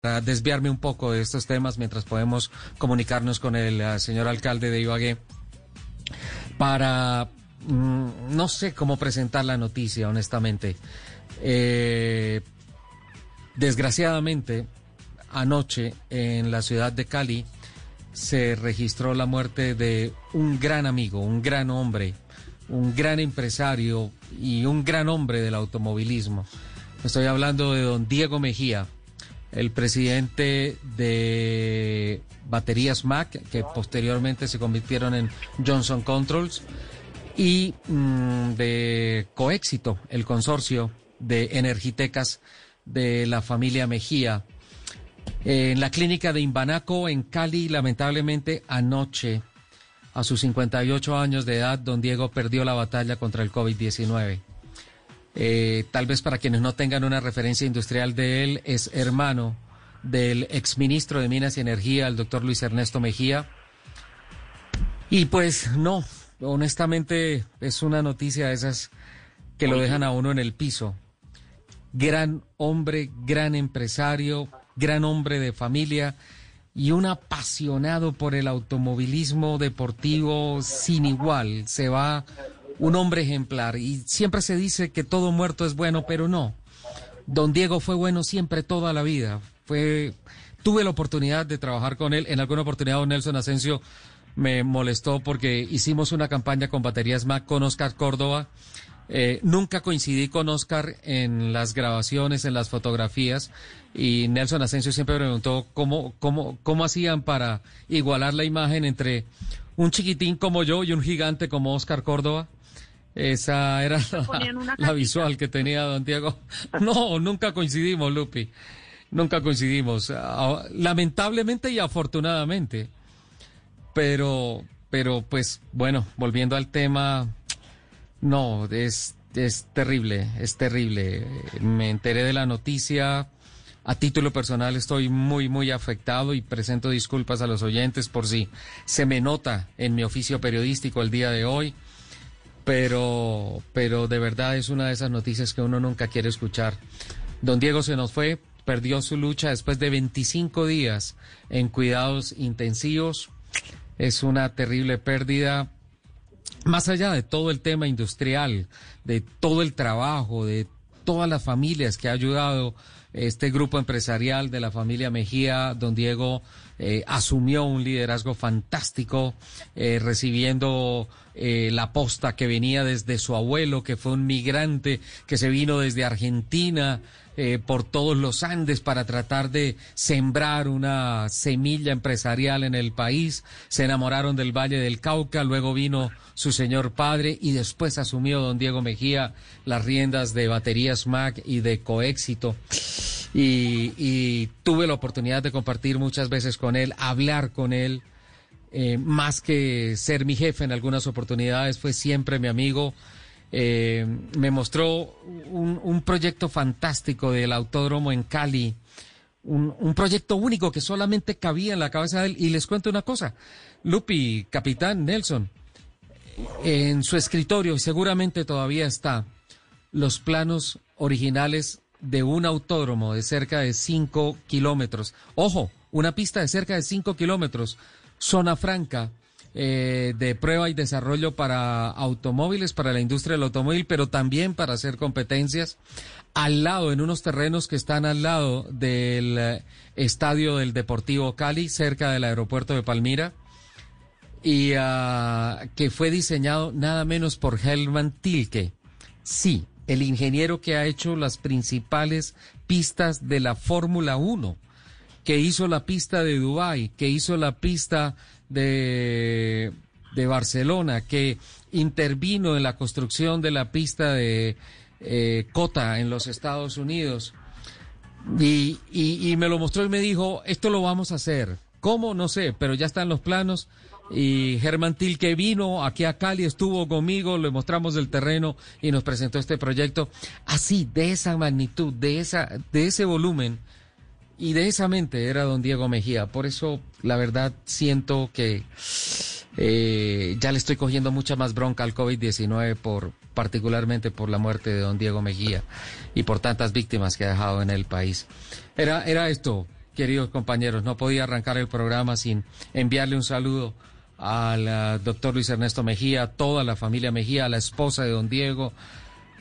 para desviarme un poco de estos temas mientras podemos comunicarnos con el uh, señor alcalde de Ibagué para mm, no sé cómo presentar la noticia, honestamente. Eh, desgraciadamente, anoche en la ciudad de Cali se registró la muerte de un gran amigo, un gran hombre, un gran empresario y un gran hombre del automovilismo. Estoy hablando de don Diego Mejía el presidente de Baterías Mac, que posteriormente se convirtieron en Johnson Controls, y mm, de Coéxito, el consorcio de energitecas de la familia Mejía. En la clínica de Imbanaco, en Cali, lamentablemente anoche, a sus 58 años de edad, don Diego perdió la batalla contra el COVID-19. Eh, tal vez para quienes no tengan una referencia industrial de él, es hermano del exministro de Minas y Energía, el doctor Luis Ernesto Mejía. Y pues no, honestamente es una noticia de esas que lo dejan a uno en el piso. Gran hombre, gran empresario, gran hombre de familia y un apasionado por el automovilismo deportivo sin igual. Se va un hombre ejemplar. Y siempre se dice que todo muerto es bueno, pero no. Don Diego fue bueno siempre toda la vida. Fue, tuve la oportunidad de trabajar con él. En alguna oportunidad don Nelson Asensio me molestó porque hicimos una campaña con baterías Mac con Oscar Córdoba. Eh, nunca coincidí con Oscar en las grabaciones, en las fotografías, y Nelson Asensio siempre preguntó cómo, cómo, cómo hacían para igualar la imagen entre un chiquitín como yo y un gigante como Oscar Córdoba. Esa era la, visual que tenía don Diego. No, nunca coincidimos, Lupi. Nunca coincidimos. Ah, lamentablemente y afortunadamente. Pero, pero pues bueno, volviendo al tema, no, es, es terrible, es terrible. Me enteré de la noticia. A título personal estoy muy, muy afectado y presento disculpas a los oyentes por si se me nota en mi oficio periodístico el día de hoy pero, pero de verdad es una de esas noticias que uno nunca quiere escuchar. Don Diego se nos fue, perdió su lucha después de 25 días en cuidados intensivos. Es una terrible pérdida. Más allá de todo el tema industrial, de todo el trabajo, de todas las familias que ha ayudado este grupo empresarial de la familia Mejía, don Diego eh, asumió un liderazgo fantástico, eh, recibiendo eh, la posta que venía desde su abuelo, que fue un migrante que se vino desde Argentina por todos los Andes para tratar de sembrar una semilla empresarial en el país. Se enamoraron del Valle del Cauca, luego vino su señor padre y después asumió don Diego Mejía las riendas de Baterías Mac y de Coéxito y, tuve la oportunidad de compartir muchas veces con él, hablar con él, eh, más que ser mi jefe en algunas oportunidades, fue siempre mi amigo. Eh, me mostró un, proyecto fantástico del autódromo en Cali, un, un, proyecto único que solamente cabía en la cabeza de él. Y les cuento una cosa, Lupi, capitán Nelson, en su escritorio, seguramente todavía está, los planos originales de un autódromo de cerca de 5 kilómetros. Ojo, una pista de cerca de 5 kilómetros, zona franca eh, de prueba y desarrollo para automóviles, para la industria del automóvil, pero también para hacer competencias. Al lado, en unos terrenos que están al lado del eh, estadio del Deportivo Cali, cerca del aeropuerto de Palmira, y ah, que fue diseñado nada menos por Helman Tilke. Sí, el ingeniero que ha hecho las principales pistas de la Fórmula 1, que hizo la pista de Dubái, que hizo la pista de, Barcelona, que intervino en la construcción de la pista de eh, Cota en los Estados Unidos. Y me lo mostró y me dijo, esto lo vamos a hacer. ¿Cómo? No sé, pero ya están los planos y Germán que vino aquí a Cali, estuvo conmigo, le mostramos el terreno y nos presentó este proyecto. Así, de esa magnitud, de, esa, de ese volumen y de esa mente era don Diego Mejía. Por eso, la verdad, siento que eh, ya le estoy cogiendo mucha más bronca al COVID-19 por particularmente por la muerte de don Diego Mejía y por tantas víctimas que ha dejado en el país. Era, era esto, queridos compañeros, no podía arrancar el programa sin enviarle un saludo al ah, doctor Luis Ernesto Mejía, toda la familia Mejía, a la esposa de don Diego,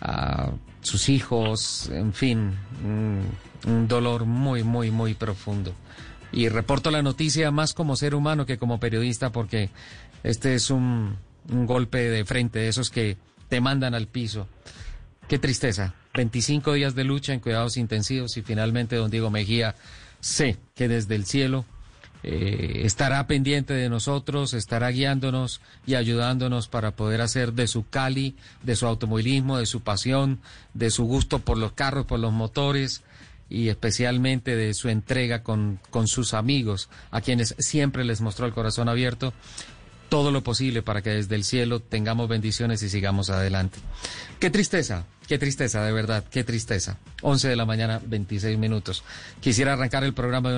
a sus hijos, en fin, un dolor muy, muy, muy profundo. Y reporto la noticia más como ser humano que como periodista porque este es un, un golpe de frente, de esos que te mandan al piso. Qué tristeza. 25 días de lucha en cuidados intensivos y finalmente don Diego Mejía sé que desde el cielo eh, estará pendiente de nosotros, estará guiándonos y ayudándonos para poder hacer de su Cali, de su automovilismo, de su pasión, de su gusto por los carros, por los motores y especialmente de su entrega con, con sus amigos, a quienes siempre les mostró el corazón abierto, todo lo posible para que desde el cielo tengamos bendiciones y sigamos adelante. Qué tristeza, qué tristeza, de verdad, qué tristeza. 11 de la mañana, 26 minutos. Quisiera arrancar el programa de una